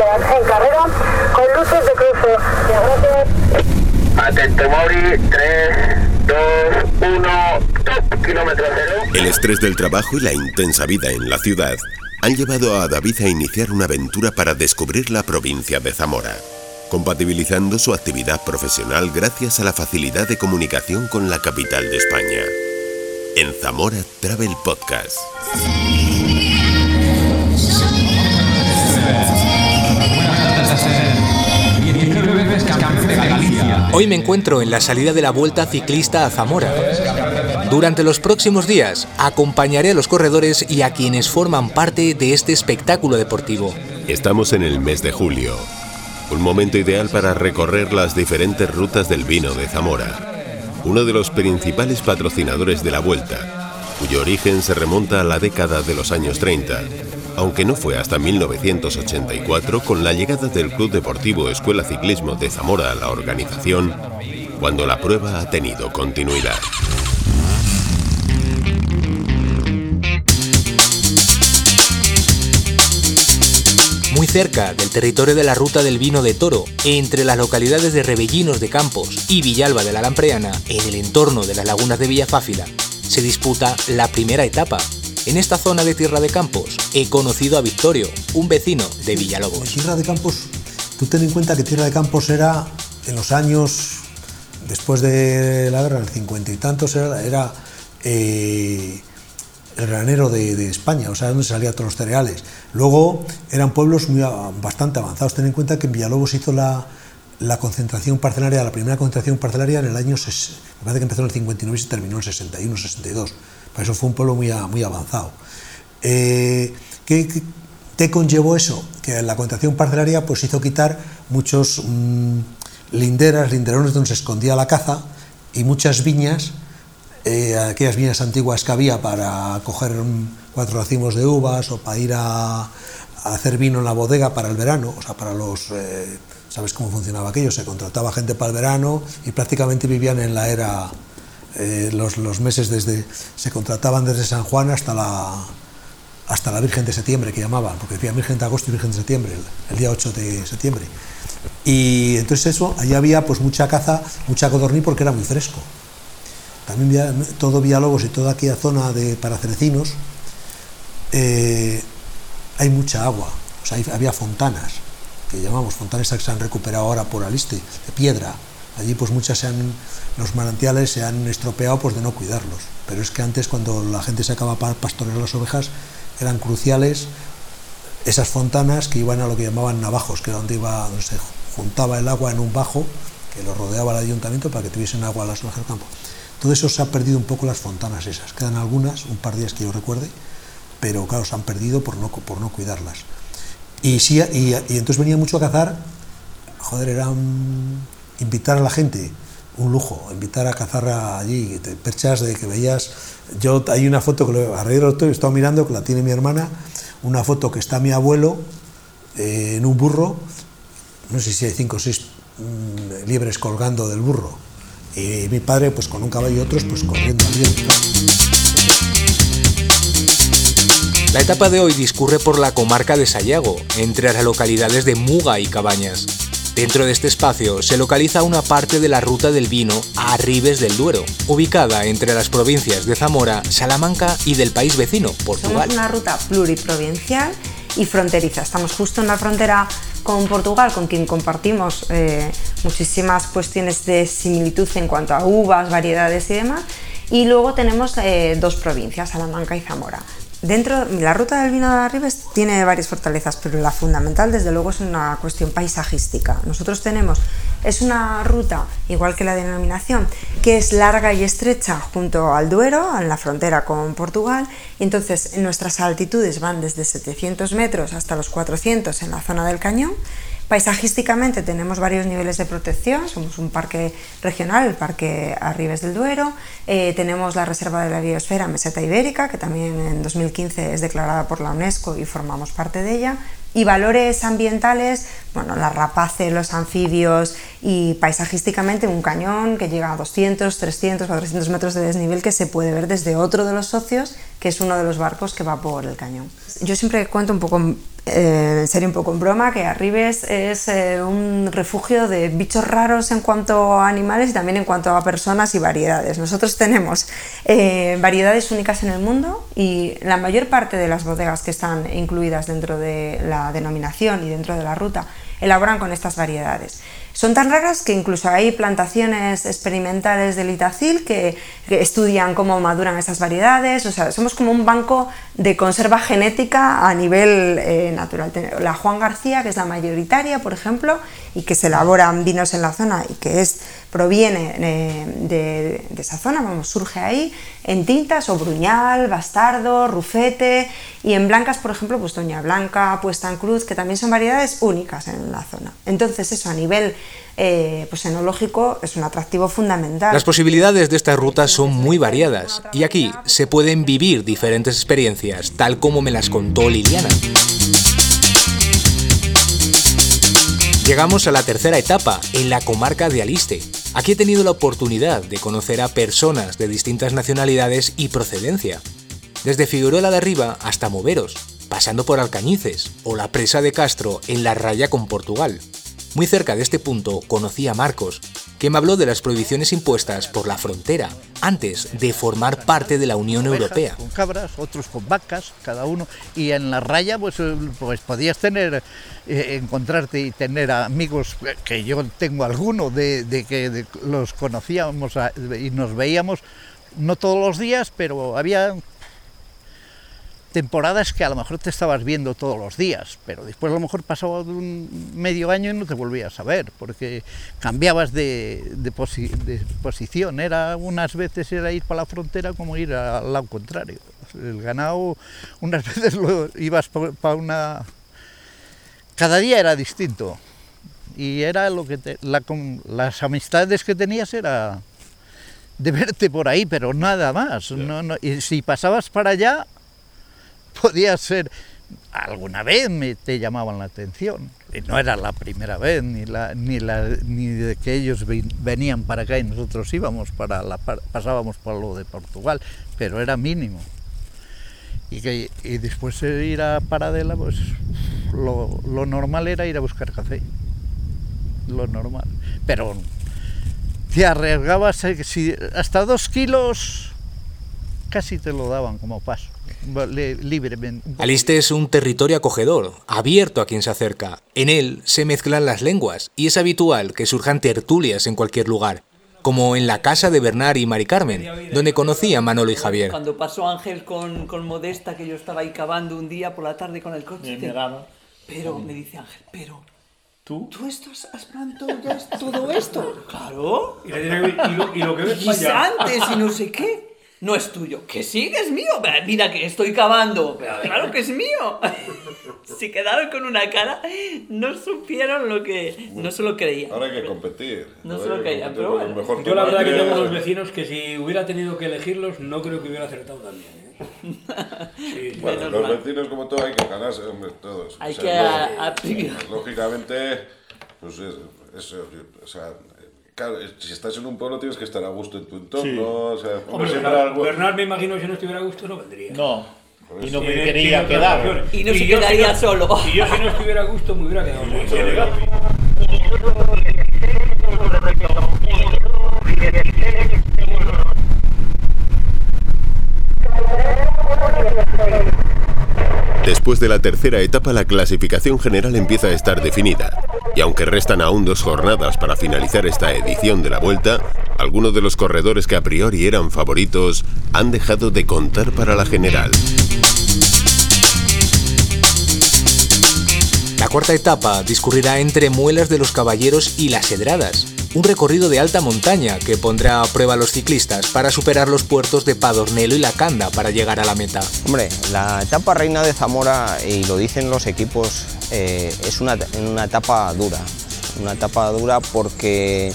en carrera con luces de cruce. Atento Mauri, 3, 2, 1, top, kilómetro cero. El estrés del trabajo y la intensa vida en la ciudad han llevado a David a iniciar una aventura para descubrir la provincia de Zamora, compatibilizando su actividad profesional gracias a la facilidad de comunicación con la capital de España. En Zamora Travel Podcast. Hoy me encuentro en la salida de la Vuelta Ciclista a Zamora. Durante los próximos días acompañaré a los corredores y a quienes forman parte de este espectáculo deportivo. Estamos en el mes de julio, un momento ideal para recorrer las diferentes rutas del vino de Zamora, uno de los principales patrocinadores de la Vuelta, cuyo origen se remonta a la década de los años 30 aunque no fue hasta 1984 con la llegada del Club Deportivo Escuela Ciclismo de Zamora a la organización, cuando la prueba ha tenido continuidad. Muy cerca del territorio de la Ruta del Vino de Toro, entre las localidades de Rebellinos de Campos y Villalba de la Lampreana, en el entorno de las lagunas de Villafáfila, se disputa la primera etapa en esta zona de Tierra de Campos he conocido a Victorio, un vecino de Villalobos. Tierra de Campos, tú ten en cuenta que Tierra de Campos era en los años después de la guerra, en el cincuenta y tantos, era, eh, el granero de, España, o sea, donde salían todos los cereales. Luego eran pueblos muy, bastante avanzados. Ten en cuenta que en Villalobos hizo la, concentración parcelaria, la primera concentración parcelaria en el año, me parece que empezó en el 59 y se terminó en el 61, 62. Para eso fue un pueblo muy, avanzado. Eh, ¿qué, te conllevó eso? Que la concentración parcelaria pues, hizo quitar muchos mm, linderas, linderones donde se escondía la caza y muchas viñas, eh, aquellas viñas antiguas que había para coger cuatro racimos de uvas o para ir a, hacer vino en la bodega para el verano, o sea, para los... Eh, ¿Sabes cómo funcionaba aquello? Se contrataba gente para el verano y prácticamente vivían en la era eh, los, meses desde se contrataban desde San Juan hasta la hasta la Virgen de Septiembre que llamaban, porque decía Virgen de Agosto y Virgen de Septiembre, el, día 8 de septiembre. Y entonces eso, allí había pues mucha caza, mucha codorní porque era muy fresco. También todo Villalobos y toda aquella zona de Paracerecinos eh, hay mucha agua, o sea, había fontanas, que llamamos fontanas que se han recuperado ahora por Aliste, de piedra, Allí pues muchas se han, los manantiales se han estropeado pues de no cuidarlos. Pero es que antes cuando la gente se acaba para pastorear las ovejas eran cruciales esas fontanas que iban a lo que llamaban navajos, que era donde, iba, donde se juntaba el agua en un bajo que lo rodeaba el ayuntamiento para que tuviesen agua las ovejas del campo. Todo eso se ha perdido un poco las fontanas esas. Quedan algunas, un par de días que yo recuerde, pero claro, se han perdido por no, por no cuidarlas. Y, sí, y entonces venía mucho a cazar, joder, eran invitar a la gente, un lujo, invitar a cazar allí, te perchas de que veías, yo hay una foto que lo, alrededor he estado mirando, que la tiene mi hermana, una foto que está mi abuelo eh, en un burro, no sé si hay cinco o seis mm, liebres colgando del burro, y mi padre pues con un caballo y otros pues corriendo La etapa de hoy discurre por la comarca de Sayago, entre las localidades de Muga y Cabañas. Dentro de este espacio se localiza una parte de la ruta del vino a Arribes del Duero, ubicada entre las provincias de Zamora, Salamanca y del país vecino, Portugal. Somos una ruta pluriprovincial y fronteriza. Estamos justo en la frontera con Portugal, con quien compartimos eh, muchísimas cuestiones de similitud en cuanto a uvas, variedades y demás. Y luego tenemos eh, dos provincias, Salamanca y Zamora. Dentro, la ruta del vino de Arribes tiene varias fortalezas, pero la fundamental, desde luego, es una cuestión paisajística. Nosotros tenemos, es una ruta, igual que la denominación, que es larga y estrecha junto al Duero, en la frontera con Portugal, y entonces nuestras altitudes van desde 700 metros hasta los 400 en la zona del cañón, Paisajísticamente tenemos varios niveles de protección, somos un parque regional, el Parque Arribes del Duero, eh, tenemos la Reserva de la Biosfera Meseta Ibérica, que también en 2015 es declarada por la UNESCO y formamos parte de ella, Y valores ambientales, bueno, las rapaces, los anfibios y paisajísticamente un cañón que llega a 200, 300, 400 metros de desnivel que se puede ver desde otro de los socios, que es uno de los barcos que va por el cañón. Yo siempre cuento un poco eh, serio un poco en broma, que Arribes es eh, un refugio de bichos raros en cuanto a animales y también en cuanto a personas y variedades. Nosotros tenemos eh, variedades únicas en el mundo y la mayor parte de las bodegas que están incluidas dentro de la denominación y dentro de la ruta elaboran con estas variedades. Son tan raras que incluso hay plantaciones experimentales de litacil que, estudian cómo maduran esas variedades. O sea, somos como un banco de conserva genética a nivel eh, natural. La Juan García, que es la mayoritaria, por ejemplo, y que se elaboran vinos en la zona y que es, proviene eh, de, esa zona, vamos, surge ahí, en tintas o bruñal, bastardo, rufete y en blancas, por ejemplo, pues doña blanca, puesta en cruz, que también son variedades únicas en la zona. Entonces eso a nivel eh, pues enológico es un atractivo fundamental. Las posibilidades de estas rutas son muy variadas y aquí se pueden vivir diferentes experiencias, tal como me las contó Liliana. Llegamos a la tercera etapa, en la comarca de Aliste. Aquí he tenido la oportunidad de conocer a personas de distintas nacionalidades y procedencia, desde Figueroa de Arriba hasta Moveros, pasando por Alcañices o la presa de Castro en la raya con Portugal. Muy cerca de este punto conocí a Marcos, que me habló de las prohibiciones impuestas por la frontera antes de formar parte de la Unión Europea. Con cabras, otros con vacas, cada uno, y en la raya pues, eh, pues podías tener, eh, encontrarte y tener amigos, que yo tengo alguno, de, que los conocíamos y nos veíamos, no todos los días, pero había temporadas que a lo mejor te estabas viendo todos los días, pero después a lo mejor pasaba un medio año y no te volvías a ver, porque cambiabas de, de, posición. Era unas veces era ir para la frontera como ir al lado contrario. El ganado, unas veces lo ibas para una. Cada día era distinto. Y era lo que las amistades que tenías era de verte por ahí, pero nada más. No, no, y si pasabas para allá, podía ser, alguna vez me te llamaban la atención. No era la primera vez, ni, ni, de que ellos venían para acá y nosotros íbamos para pasábamos por lo de Portugal, pero era mínimo. Y, que, y después de ir a Paradela, pues lo, lo normal era ir a buscar café. Lo normal. Pero te arriesgabas, hasta dos kilos casi te lo daban como paso libremente. Aliste es un territorio acogedor, abierto a quien se acerca. En él se mezclan las lenguas y es habitual que surjan tertulias en cualquier lugar, como en la casa de Bernard y Mari Carmen, donde conocí a Manolo y Javier. Cuando pasó Ángel con, con Modesta, que yo estaba ahí cavando un día por la tarde con el coche. Pero, me dice Ángel, pero ¿Tú? ¿Tú estás aspirando todo esto? Claro. Y, lo, y lo, que ves y antes y no sé qué no es tuyo. Que sí, es mío. Mira que estoy cavando. Claro que es mío. si quedaron con una cara, no supieron lo que. No se lo creían. Ahora hay que competir. No se lo creían, pero bueno. Yo la verdad que tengo dos vecinos que si hubiera tenido que elegirlos, no creo que hubiera acertado también. ¿eh? bueno, los vecinos como todo hay que ganarse, hombre, todos. Hay que... lógicamente, pues es, es, o sea, Claro, si estás en un pueblo tienes que estar a gusto en tu entorno. O sea, Hombre, Bernard, Bernard, me imagino que si no estuviera a gusto no vendría. No. Y no me quería quedar. Y no se quedaría solo. Y yo si no estuviera a gusto me hubiera quedado. Después de la tercera etapa la clasificación general empieza a estar definida, y aunque restan aún dos jornadas para finalizar esta edición de la vuelta, algunos de los corredores que a priori eran favoritos han dejado de contar para la general. La cuarta etapa discurrirá entre Muelas de los Caballeros y Las Hedradas, un recorrido de alta montaña que pondrá a prueba a los ciclistas para superar los puertos de Padornelo y La Canda para llegar a la meta. Hombre, la etapa reina de Zamora, y lo dicen los equipos, eh, es una, una etapa dura. Una etapa dura porque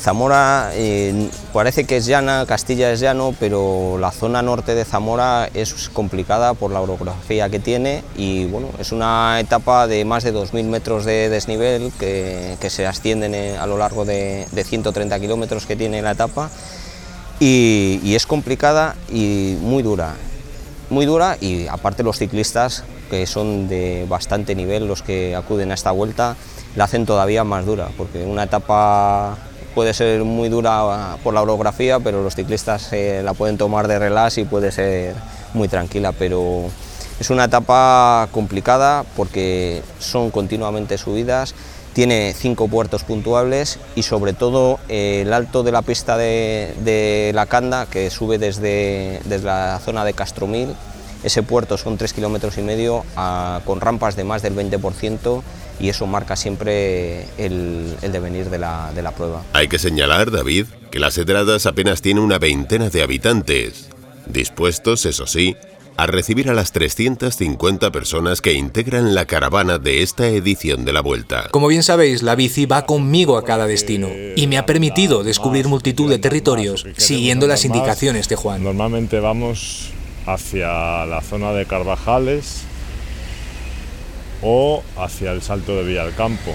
Zamora eh, parece que es llana, Castilla es llano, pero la zona norte de Zamora es complicada por la orografía que tiene y bueno, es una etapa de más de 2.000 metros de desnivel que, se ascienden eh, a lo largo de, 130 kilómetros que tiene la etapa y es complicada y muy dura, muy dura y aparte los ciclistas que son de bastante nivel los que acuden a esta vuelta la hacen todavía más dura porque una etapa puede ser muy dura por la orografía, pero los ciclistas eh, la pueden tomar de relax y puede ser muy tranquila, pero es una etapa complicada porque son continuamente subidas, tiene cinco puertos puntuables y sobre todo eh, el alto de la pista de, la Canda, que sube desde, desde la zona de Castromil, ese puerto son tres kilómetros y medio con rampas de más del 20% y eso marca siempre el, devenir de la, de la prueba. Hay que señalar, David, que las Edradas apenas tiene una veintena de habitantes, dispuestos, eso sí, a recibir a las 350 personas que integran la caravana de esta edición de la Vuelta. Como bien sabéis, la bici va conmigo a cada destino y me ha permitido descubrir multitud de territorios siguiendo las indicaciones de Juan. Normalmente vamos hacia la zona de Carvajales, o hacia el Salto de Villalcampo.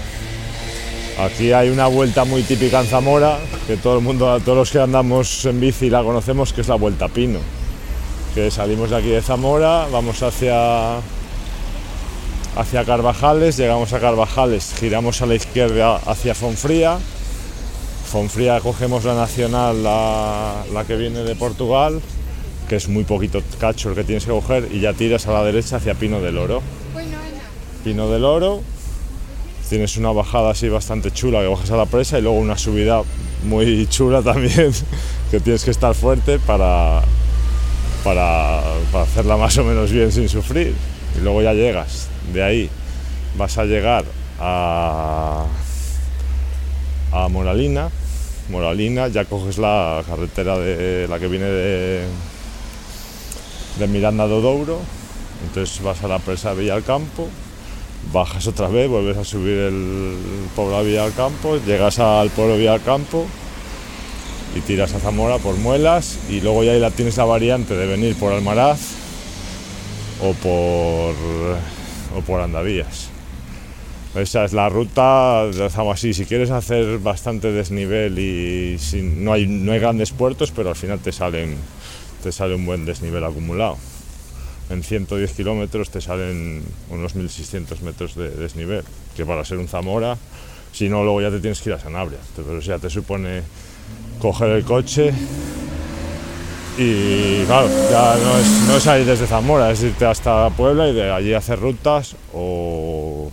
Aquí hay una vuelta muy típica en Zamora, que todo el mundo, todos los que andamos en bici la conocemos, que es la Vuelta Pino. Que salimos de aquí de Zamora, vamos hacia, hacia Carvajales, llegamos a Carvajales, giramos a la izquierda hacia Fonfría. Fonfría cogemos la nacional, la, la que viene de Portugal, que es muy poquito cacho el que tienes que coger, y ya tiras a la derecha hacia Pino del Oro. Pino del Oro. Tienes una bajada así bastante chula que bajas a la presa y luego una subida muy chula también que tienes que estar fuerte para, para, hacerla más o menos bien sin sufrir. Y luego ya llegas. De ahí vas a llegar a, a Moralina. Moralina, ya coges la carretera de la que viene de, de Miranda do Douro. Entonces vas a la presa de Villalcampo bajas otra vez, vuelves a subir el pueblo Vía al Campo, llegas al pueblo Vía al Campo y tiras a Zamora por Muelas y luego ya ahí la tienes la variante de venir por Almaraz o por, o por. Esa es la ruta, así, si quieres hacer bastante desnivel y no, hay, no hay grandes puertos, pero al final te, salen, te sale un buen desnivel acumulado en 110 kilómetros te salen unos 1.600 metros de desnivel, que para ser un Zamora, si no, luego ya te tienes que ir a Sanabria. Pero ya te supone coger el coche y claro, ya no es, no es ahí desde Zamora, es irte hasta Puebla y de allí hacer rutas o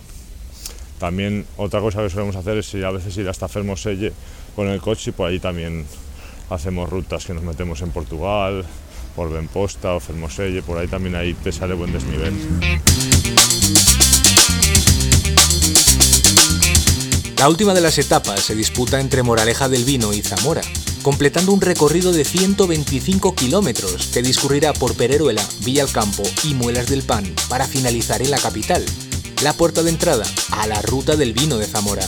también otra cosa que solemos hacer es a veces ir hasta Fermoselle con el coche y por ahí también hacemos rutas que nos metemos en Portugal, por Benposta o Fermoselle, por ahí también ahí te sale buen desnivel. La última de las etapas se disputa entre Moraleja del Vino y Zamora, completando un recorrido de 125 kilómetros que discurrirá por Pereruela, Villalcampo y Muelas del Pan para finalizar en la capital, la puerta de entrada a la ruta del vino de Zamora.